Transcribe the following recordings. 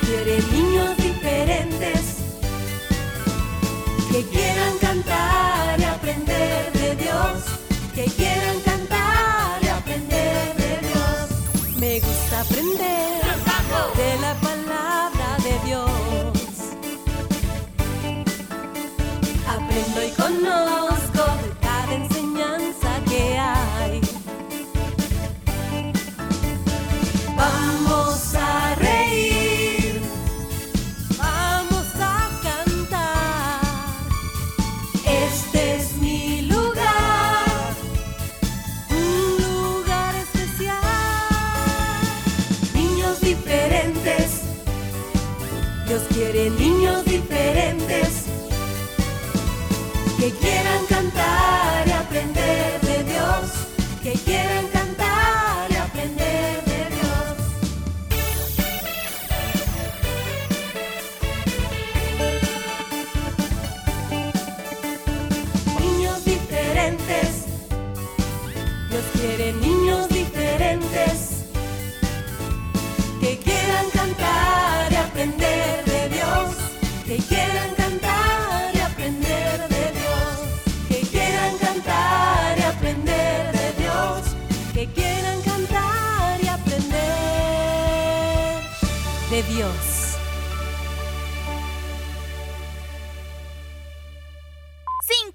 quieren niños diferentes que quieran cantar diferentes, Dios quiere niños diferentes que quieran cantar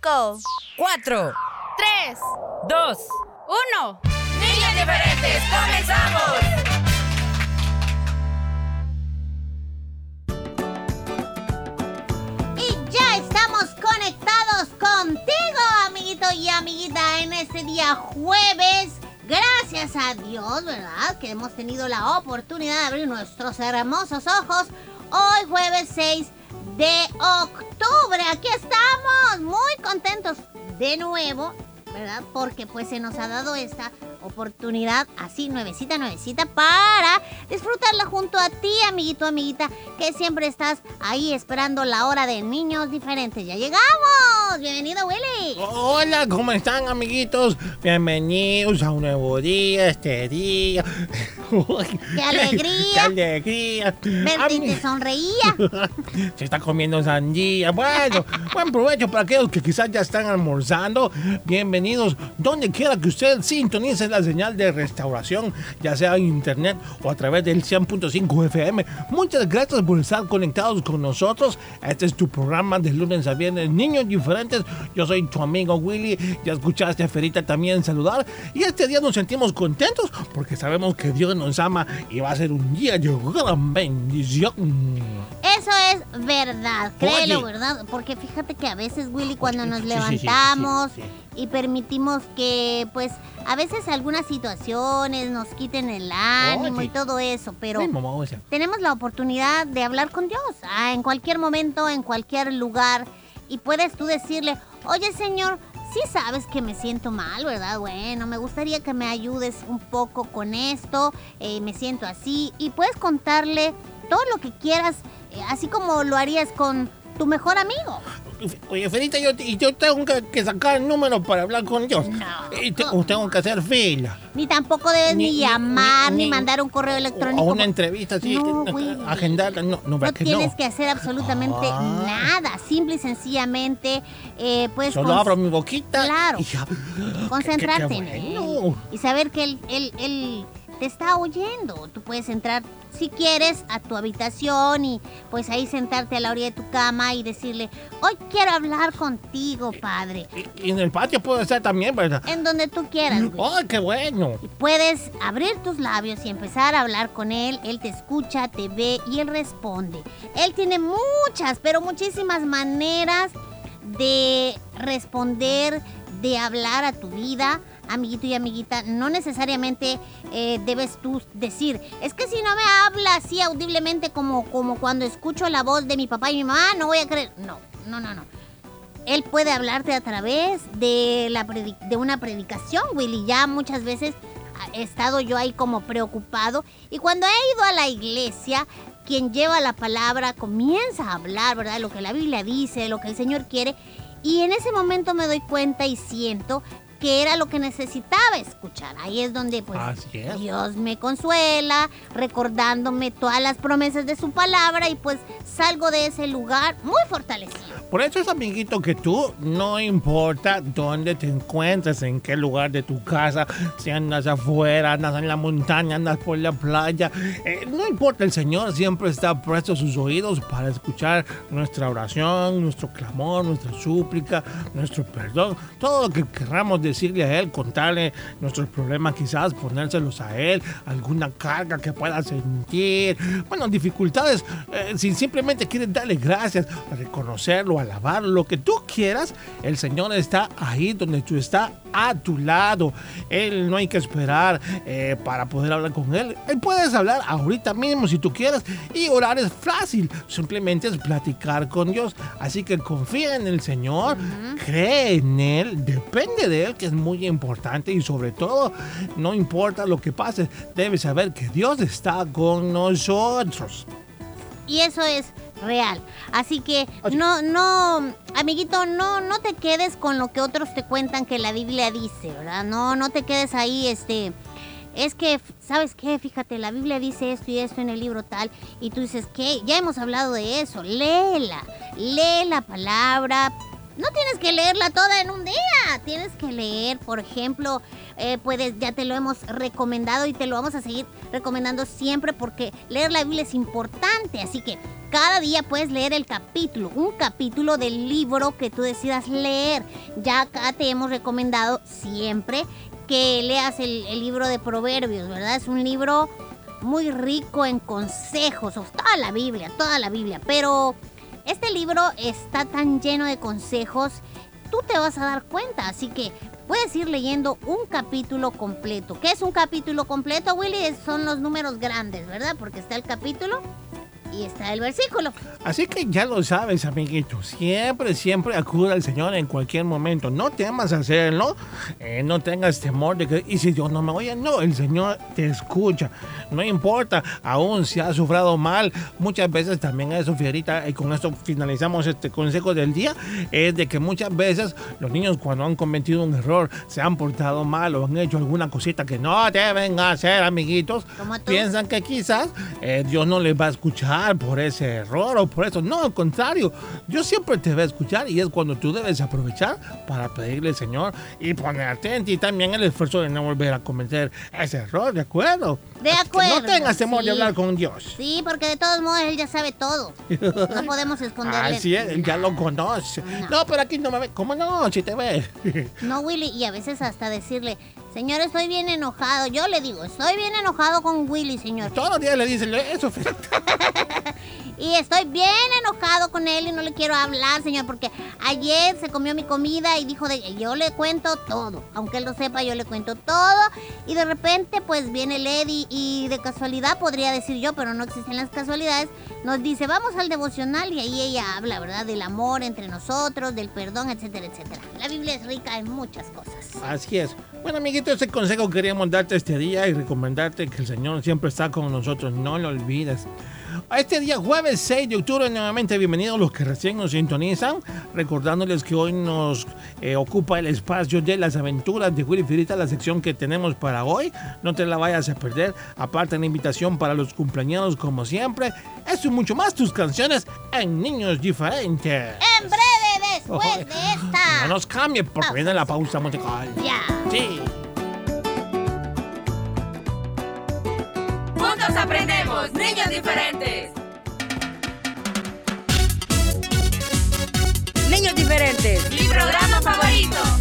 5, 4, 3, 2, 1. Niñas diferentes, comenzamos. Y ya estamos conectados contigo, amiguito y amiguita, en este día jueves. Gracias a Dios, ¿verdad? Que hemos tenido la oportunidad de abrir nuestros hermosos ojos. Hoy jueves 6 de octubre. Aquí estamos, muy contentos de nuevo, ¿verdad? Porque pues se nos ha dado esta oportunidad así nuevecita, nuevecita para disfrutarla junto a ti, amiguito, amiguita, que siempre estás ahí esperando la hora de niños diferentes. Ya llegamos. Bienvenido, Willy. Hola, ¿cómo están amiguitos? Bienvenidos a un nuevo día, este día. ¡Qué alegría! ¡Qué alegría! Verte te sonreía. Se está comiendo sandía. Bueno, buen provecho para aquellos que quizás ya están almorzando. Bienvenidos donde quiera que usted sintonice la señal de restauración, ya sea en internet o a través del 100.5 FM. Muchas gracias por estar conectados con nosotros. Este es tu programa de lunes a viernes, Niños Diferentes. Yo soy tu amigo Willy. Ya escuchaste a Ferita también saludar. Y este día nos sentimos contentos porque sabemos que Dios nos ama y va a ser un día de gran bendición. Eso es verdad, créelo, Oye. ¿verdad? Porque fíjate que a veces, Willy, cuando nos Sí, sí, sí, sí, levantamos y permitimos que, pues, a veces algunas situaciones nos quiten el ánimo Oye. y todo eso, pero tenemos la oportunidad de hablar con Dios ah, en cualquier momento, en cualquier lugar. Y puedes tú decirle, oye Señor, sí sabes que me siento mal, ¿verdad? Bueno, me gustaría que me ayudes un poco con esto, eh, me siento así. Y puedes contarle todo lo que quieras, eh, así como lo harías con tu mejor amigo. Oye, Ferita, yo, tengo que, sacar el número para hablar con Dios. No. Y te- o tengo que hacer fila. Ni tampoco debes ni, llamar, ni, ni- mandar un correo O electrónico. a una entrevista así, No, agendarla. No, no, No ¿verdad que tienes que hacer absolutamente Ah. nada. Simple y sencillamente, eh, puedes Solo abro mi boquita. Claro. y ya- concentrarte Qué- en él. Y saber que él, él, él te está oyendo. Tú puedes entrar, si quieres, a tu habitación y pues ahí sentarte a la orilla de tu cama y decirle, hoy quiero hablar contigo, padre. Y, y en el patio puede ser también, ¿verdad? En donde tú quieras. güey. ¡Ay, qué bueno! Y puedes abrir tus labios y empezar a hablar con él. Él te escucha, te ve y él responde. Él tiene muchas, pero muchísimas maneras de responder, de hablar a tu vida. Amiguito y amiguita, no necesariamente eh, debes tú decir, es que si no me habla así audiblemente como, como cuando escucho la voz de mi papá y mi mamá, no voy a creer. No, no, no, no. Él puede hablarte a través de, la de una predicación, Willy. Ya muchas veces he estado yo ahí como preocupado. Y cuando he ido a la iglesia, quien lleva la palabra comienza a hablar, ¿verdad? Lo que la Biblia dice, lo que el Señor quiere. Y en ese momento me doy cuenta y siento era lo que necesitaba escuchar. Ahí es donde pues es. Dios me consuela, recordándome todas las promesas de su palabra y pues salgo de ese lugar muy fortalecido. Por eso es, amiguito, que tú, no importa dónde te encuentres, en qué lugar de tu casa, si andas afuera, andas en la montaña, andas por la playa, eh, no importa, el Señor siempre está presto a sus oídos para escuchar nuestra oración, nuestro clamor, nuestra súplica, nuestro perdón, todo lo que querramos decirle a Él, contarle nuestros problemas, quizás ponérselos a Él, alguna carga que pueda sentir, bueno, dificultades, eh, si simplemente quieres darle gracias, reconocerlo, alabar, lo que tú quieras, el Señor está ahí donde tú estás, a tu lado. Él no hay que esperar eh, para poder hablar con Él. Él puedes hablar ahorita mismo si tú quieres y orar es fácil, simplemente es platicar con Dios. Así que confía en el Señor, cree en Él, depende de Él, que es muy importante y sobre todo, no importa lo que pase, debes saber que Dios está con nosotros. Y eso es real. Así que no, no, amiguito, no, no te quedes con lo que otros te cuentan que la Biblia dice, ¿verdad? No, no te quedes ahí, este. Es que, ¿sabes qué? Fíjate, la Biblia dice esto y esto en el libro tal, y tú dices, ¿qué? Ya hemos hablado de eso, léela, lee la palabra. No tienes que leerla toda en un día, tienes que leer, por ejemplo, eh, puedes, ya te lo hemos recomendado y te lo vamos a seguir recomendando siempre porque leer la Biblia es importante, así que cada día puedes leer el capítulo, un capítulo del libro que tú decidas leer. Ya acá te hemos recomendado siempre que leas el, el libro de Proverbios, ¿verdad? Es un libro muy rico en consejos, toda la Biblia, toda la Biblia, pero este libro está tan lleno de consejos, tú te vas a dar cuenta, así que puedes ir leyendo un capítulo completo. ¿Qué es un capítulo completo, Willy? Son los números grandes, ¿verdad? Porque está el capítulo y está el versículo. Así que ya lo sabes, amiguito. Siempre, siempre acude al Señor en cualquier momento. No temas hacerlo. eh, no tengas temor de que, y si Dios no me oye, no, el Señor te escucha. No importa, aún si has sufrido mal. Muchas veces también eso, Fierita, y con esto finalizamos este consejo del día, es de que muchas veces los niños cuando han cometido un error, se han portado mal o han hecho alguna cosita que no deben hacer, amiguitos, piensan que quizás eh, Dios no les va a escuchar por ese error o por eso. No, al contrario, Dios siempre te va a escuchar y es cuando tú debes aprovechar para pedirle al Señor y ponerte en ti también el esfuerzo de no volver a cometer ese error, ¿de acuerdo? De acuerdo, no tengas temor sí. de hablar con Dios. Sí, porque de todos modos él ya sabe todo. No podemos esconderle. Así es, él ya lo conoce. No. No, pero aquí no me ve. ¿Cómo no? Si te ve. No, Willy, y a veces hasta decirle, señor, estoy bien enojado. Yo le digo, estoy bien enojado con Willy, señor. Todos los días le dicen eso. Y estoy bien enojado con él y no le quiero hablar, señor, porque ayer se comió mi comida y dijo de yo le cuento todo. Aunque él lo sepa, yo le cuento todo. Y de repente, pues viene Lady y de casualidad, podría decir yo, pero no existen las casualidades, nos dice, vamos al devocional y ahí ella habla, ¿verdad? Del amor entre nosotros, del perdón, etcétera, etcétera. La Biblia es rica en muchas cosas. Así es. Bueno, amiguito, ese consejo queríamos darte este día y recomendarte que el Señor siempre está con nosotros. No lo olvides. A este día, jueves 6 de octubre, nuevamente bienvenidos los que recién nos sintonizan. Recordándoles que hoy nos eh, ocupa el espacio de las aventuras de Willy Firita, la sección que tenemos para hoy. No te la vayas a perder. Aparte, la invitación para los cumpleaños, como siempre. Eso y mucho más, tus canciones en Niños Diferentes. En breve, después Ojo, de esta. No nos cambie porque viene la pausa musical. Ya. Sí. Juntos aprendemos, niños diferentes. Niños diferentes. Mi programa favorito.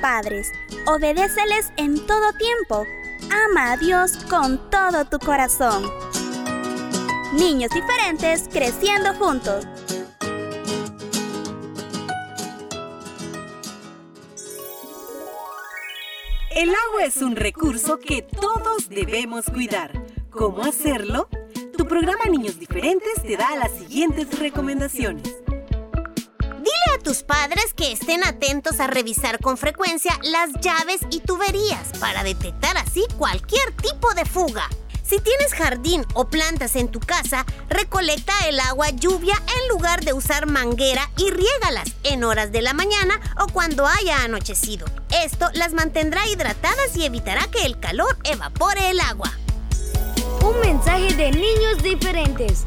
Padres, obedéceles en todo tiempo, ama a Dios con todo tu corazón. Niños diferentes creciendo juntos. El agua es un recurso que todos debemos cuidar. ¿Cómo hacerlo? Tu programa Niños Diferentes te da las siguientes recomendaciones. Tus padres que estén atentos a revisar con frecuencia las llaves y tuberías para detectar así cualquier tipo de fuga. Si tienes jardín o plantas en tu casa, recolecta el agua lluvia en lugar de usar manguera y riégalas en horas de la mañana o cuando haya anochecido. Esto las mantendrá hidratadas y evitará que el calor evapore el agua. Un mensaje de niños diferentes.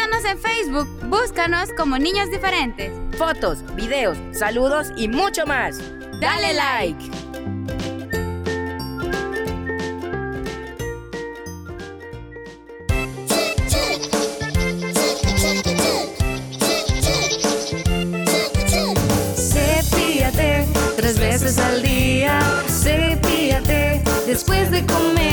Visítanos en Facebook, búscanos como Niños Diferentes. Fotos, videos, saludos y mucho más. Dale like. Cepíllate tres veces al día. Cepíllate después de comer.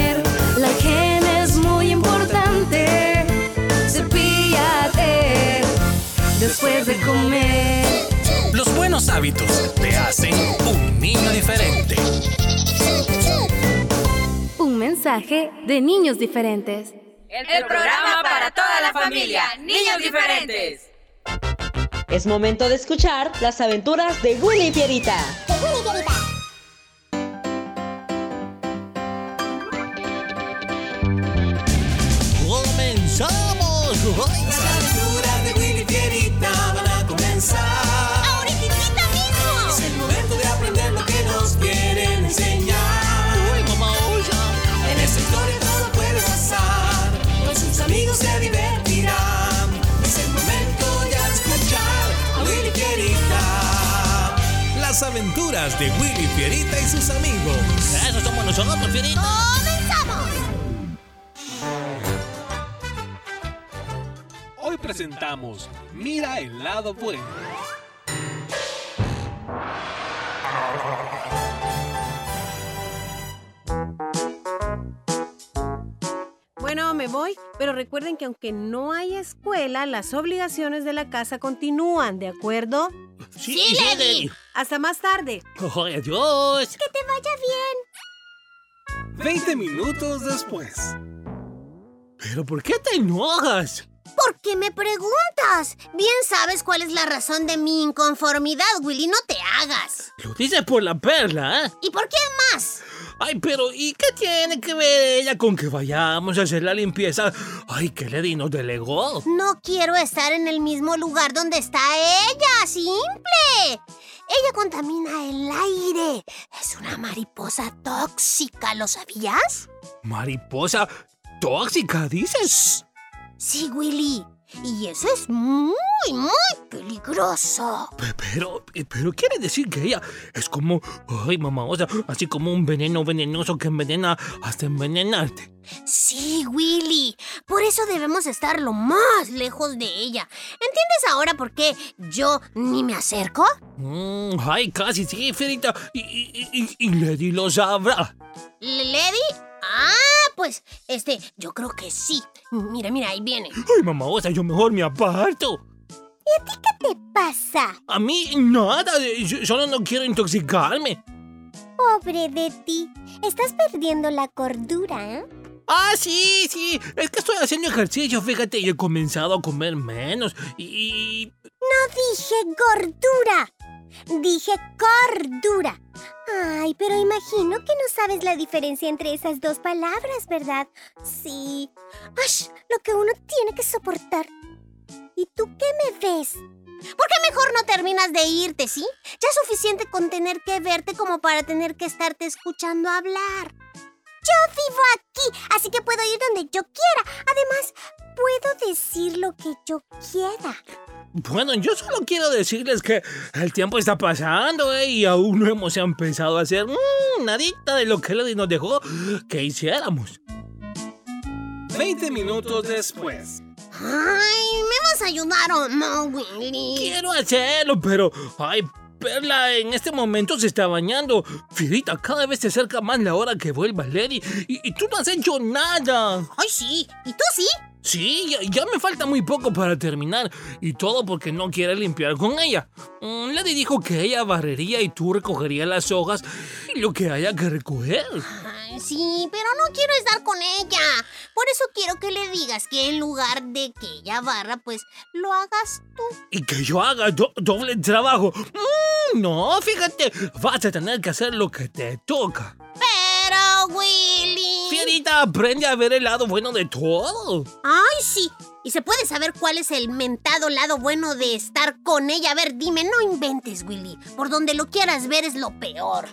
De comer. Los buenos hábitos te hacen un niño diferente. Un mensaje de niños diferentes. El programa para toda la familia. Niños Diferentes. Es momento de escuchar las aventuras de Willy y Fierita. ¡Comenzamos! Las aventuras aventuras de Willy Fierita y sus amigos. Eso somos nosotros, Fierita. ¡Comenzamos! Hoy presentamos Mira el lado bueno. Me voy, pero recuerden que aunque no haya escuela, las obligaciones de la casa continúan, ¿de acuerdo? Sí, Lady. Hasta más tarde. ¡Ay, adiós! Que te vaya bien. 20 minutos después. ¿Pero por qué te enojas? ¿Por qué me preguntas? Bien sabes cuál es la razón de mi inconformidad, Willy. No te hagas. Lo dices por la perla, ¿eh? ¿Y por qué más? Ay, pero ¿y qué tiene que ver ella con que vayamos a hacer la limpieza? Ay, que Lady nos delegó. No quiero estar en el mismo lugar donde está ella. Simple. Ella contamina el aire. Es una mariposa tóxica, ¿lo sabías? Mariposa tóxica, dices. Sí, Willy. Y eso es muy, muy peligroso. Pe- Pero, pero quiere decir que ella es como, ay, mamá, o sea, así como un veneno venenoso que envenena hasta envenenarte. Sí, Willy. Por eso debemos estar lo más lejos de ella. ¿Entiendes ahora por qué yo ni me acerco? Mm, ay, casi sí, Ferita. Y, y, y, y Lady lo sabrá. ¿Lady? Ah, pues, este, yo creo que sí. Mira, mira, ahí viene. Ay, mamá, o sea, yo mejor me aparto. ¿Qué pasa? A mí nada, eh, yo solo no quiero intoxicarme. Pobre de ti. Estás perdiendo la cordura, ¿eh? Ah, sí, sí. Es que estoy haciendo ejercicio, fíjate, y he comenzado a comer menos. Y. No dije gordura. Dije cordura. Ay, pero imagino que no sabes la diferencia entre esas dos palabras, ¿verdad? Sí. Ash, lo que uno tiene que soportar. ¿Y tú qué me ves? ¿Por qué mejor no terminas de irte, sí? Ya es suficiente con tener que verte como para tener que estarte escuchando hablar. Yo vivo aquí, así que puedo ir donde yo quiera. Además, puedo decir lo que yo quiera. Bueno, yo solo quiero decirles que el tiempo está pasando ¿eh? y aún no hemos empezado a hacer mm, nadita de lo que Lady nos dejó que hiciéramos. 20 minutos después. Ay, ¿me vas a ayudar o no, Willy? Quiero hacerlo, pero... Ay, Perla en este momento se está bañando. Fidita, cada vez se acerca más la hora que vuelva Lady y, y tú no has hecho nada. Ay, sí. ¿Y tú sí? Sí, ya, ya me falta muy poco para terminar. Y todo porque no quiere limpiar con ella. Mm, Lady dijo que ella barrería y tú recogerías las hojas y lo que haya que recoger. Ay, sí, pero no quiero estar con ella. Por eso quiero que le digas que en lugar de que ella barra, pues lo hagas tú. Y que yo haga do- doble trabajo. Mm, no, fíjate, vas a tener que hacer lo que te toca. Pero, Fierita, aprende a ver el lado bueno de todo. Ay, sí. ¿Y se puede saber cuál es el mentado lado bueno de estar con ella? A ver, dime, no inventes, Willy. Por donde lo quieras ver es lo peor.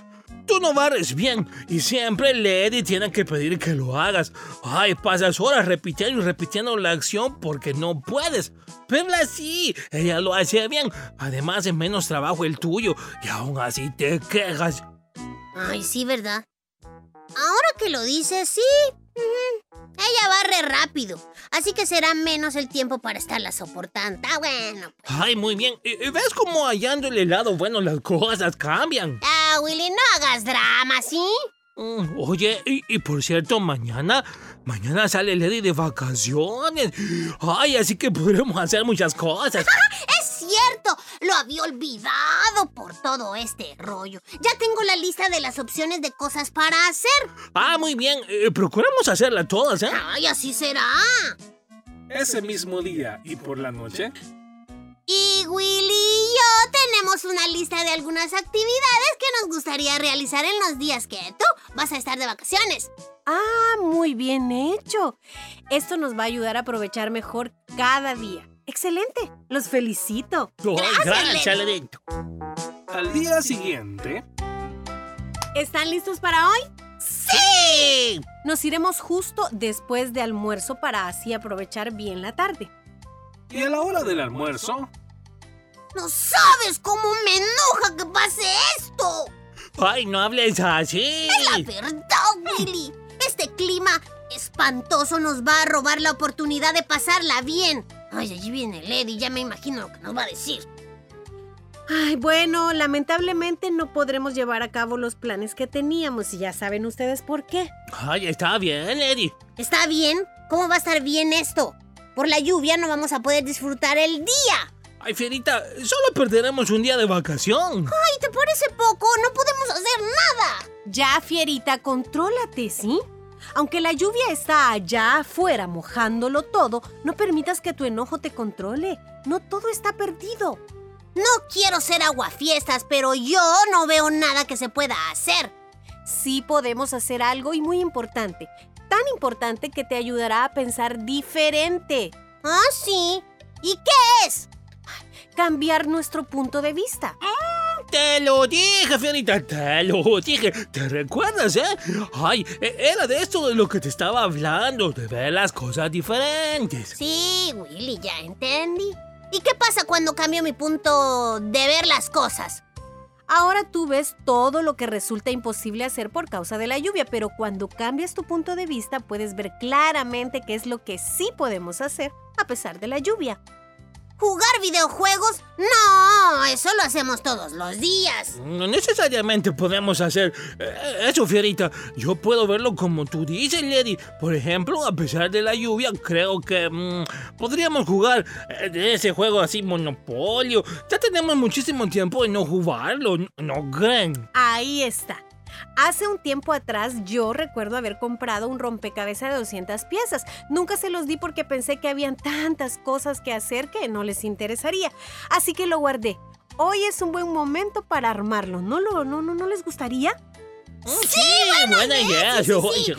Tú no barres bien y siempre Lady tiene que pedir que lo hagas. Ay, pasas horas repitiendo y repitiendo la acción porque no puedes. Perla sí, ella lo hace bien. Además es menos trabajo el tuyo y aún así te quejas. Ay, sí, ¿verdad? Ahora que lo dices, sí. Ella barre rápido, así que será menos el tiempo para estarla soportando. Ah, bueno. Ay, muy bien. ¿Y- ¿Ves cómo hallándole el lado bueno las cosas cambian? Ah, Willy, no hagas drama, ¿sí? Mm, Oye, y, y por cierto, mañana, mañana sale Lady de vacaciones. Ay, así que podremos hacer muchas cosas. Cierto, lo había olvidado por todo este rollo. Ya tengo la lista de las opciones de cosas para hacer. Ah, muy bien. Eh, procuramos hacerlas todas, ¿eh? Ay, así será. Ese mismo día y por la noche, Y Willy y yo tenemos una lista de algunas actividades que nos gustaría realizar en los días que tú vas a estar de vacaciones. Ah, muy bien hecho. Esto nos va a ayudar a aprovechar mejor cada día. Excelente. Los felicito. Oh, Gracias. Lady. al día siguiente, ¿Están listos para hoy? ¡Sí! Nos iremos justo después de almuerzo para así aprovechar bien la tarde. y a la hora del almuerzo, No sabes cómo me enoja que pase esto. Ay, no hables así. La verdad, Willy. Este clima espantoso nos va a robar la oportunidad de pasarla bien. Ay, allí viene Lady, ya me imagino lo que nos va a decir. Ay, bueno, lamentablemente no podremos llevar a cabo los planes que teníamos y ya saben ustedes por qué. Ay, está bien, Lady. ¿Está bien? ¿Cómo va a estar bien esto? Por la lluvia no vamos a poder disfrutar el día. Ay, Fierita, solo perderemos un día de vacación. Ay, ¿te parece poco? No podemos hacer nada. Ya, Fierita, contrólate, ¿sí? Aunque la lluvia está allá afuera mojándolo todo, no permitas que tu enojo te controle. No todo está perdido. No quiero ser aguafiestas, pero yo no veo nada que se pueda hacer. Sí podemos hacer algo y muy importante. Tan importante que te ayudará a pensar diferente. ¿Ah, sí? ¿Y qué es? Cambiar nuestro punto de vista. Te lo dije, Fierita, te lo dije. ¿Te recuerdas, eh? Ay, e- era de esto de lo que te estaba hablando, de ver las cosas diferentes. Sí, Willy, ya entendí. ¿Y qué pasa cuando cambio mi punto de ver las cosas? Ahora tú ves todo lo que resulta imposible hacer por causa de la lluvia, pero cuando cambias tu punto de vista puedes ver claramente qué es lo que sí podemos hacer a pesar de la lluvia. ¿Jugar videojuegos? No, eso lo hacemos todos los días. No necesariamente podemos hacer eh, eso, Fierita. Yo puedo verlo como tú dices, Lady. Por ejemplo, a pesar de la lluvia, creo que mm, podríamos jugar eh, ese juego así, Monopolio. Ya tenemos muchísimo tiempo de no jugarlo, ¿no- ¿no creen? Ahí está. Hace un tiempo atrás yo recuerdo haber comprado un rompecabezas de 200 piezas. Nunca se los di porque pensé que habían tantas cosas que hacer que no les interesaría. Así que lo guardé. Hoy es un buen momento para armarlo. ¿No, lo, no, no, ¿no les gustaría? Sí, buena idea. sí, sí, sí.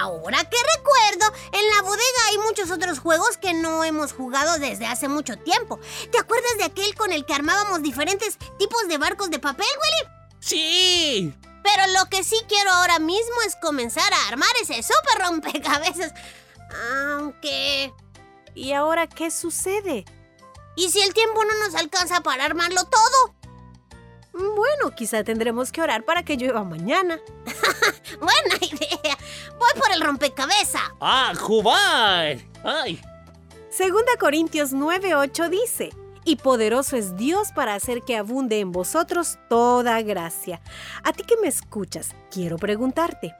Ahora que recuerdo, en la bodega hay muchos otros juegos que no hemos jugado desde hace mucho tiempo. ¿Te acuerdas de aquel con el que armábamos diferentes tipos de barcos de papel, Willy? Sí. Pero lo que sí quiero ahora mismo es comenzar a armar ese súper rompecabezas. Aunque... ¿Y ahora qué sucede? ¿Y si el tiempo no nos alcanza para armarlo todo? Bueno, quizá tendremos que orar para que llueva mañana. Buena idea. Voy por el rompecabezas. ¡Ah, jugar! ¡Ay! Segunda Corintios 9:8 dice, y poderoso es Dios para hacer que abunde en vosotros toda gracia. A ti que me escuchas, quiero preguntarte,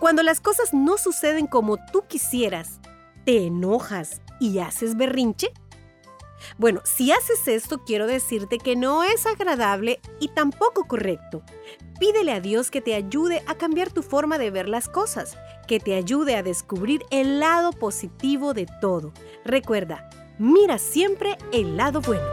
cuando las cosas no suceden como tú quisieras, ¿te enojas y haces berrinche? Bueno, si haces esto, quiero decirte que no es agradable y tampoco correcto. Pídele a Dios que te ayude a cambiar tu forma de ver las cosas, que te ayude a descubrir el lado positivo de todo. Recuerda, mira siempre el lado bueno.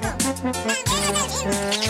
Mom, I'm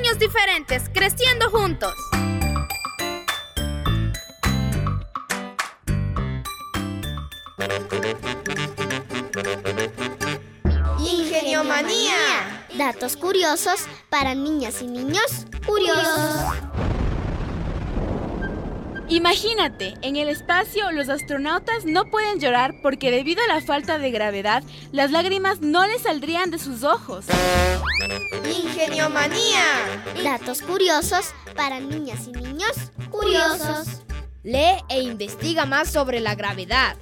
Niños diferentes, creciendo juntos. Ingeniomanía. Datos curiosos para niñas y niños curiosos. Imagínate, en el espacio los astronautas no pueden llorar porque debido a la falta de gravedad, las lágrimas no les saldrían de sus ojos. Ingeniomanía. Datos curiosos para niñas y niños curiosos. Lee e investiga más sobre la gravedad.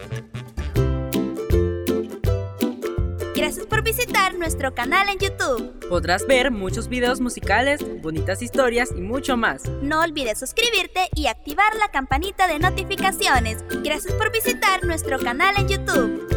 Gracias por visitar nuestro canal en YouTube. Podrás ver muchos videos musicales, bonitas historias y mucho más. No olvides suscribirte y activar la campanita de notificaciones. Gracias por visitar nuestro canal en YouTube.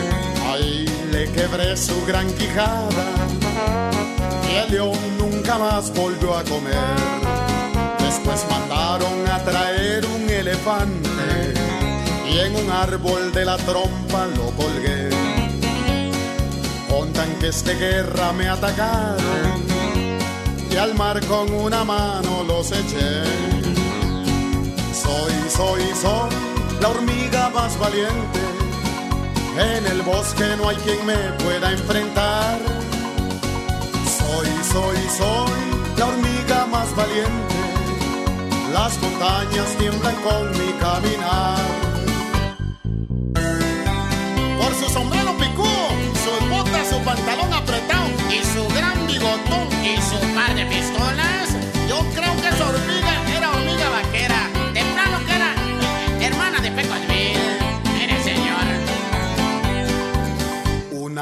Quebré su gran quijada y el león nunca más volvió a comer. Después mandaron a traer un elefante y en un árbol de la trompa lo colgué. Contan que este guerra me atacaron y al mar con una mano los eché. Soy, soy, soy la hormiga más valiente. En el bosque no hay quien me pueda enfrentar. Soy, soy, soy la hormiga más valiente. Las montañas tiemblan con mi caminar. Por su sombrero picudo, sus botas, su pantalón apretado y su gran bigotón y su par de pistolas, yo creo que esa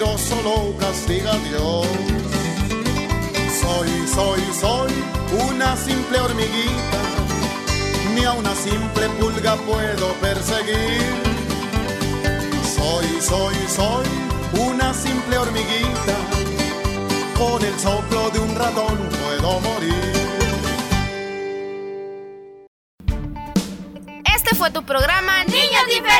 Mentiroso lo castiga Dios. Soy, soy, soy una simple hormiguita. Ni a una simple pulga puedo perseguir. Soy, soy, soy una simple hormiguita. Con el soplo de un ratón puedo morir. Este fue tu programa Niños Diferentes.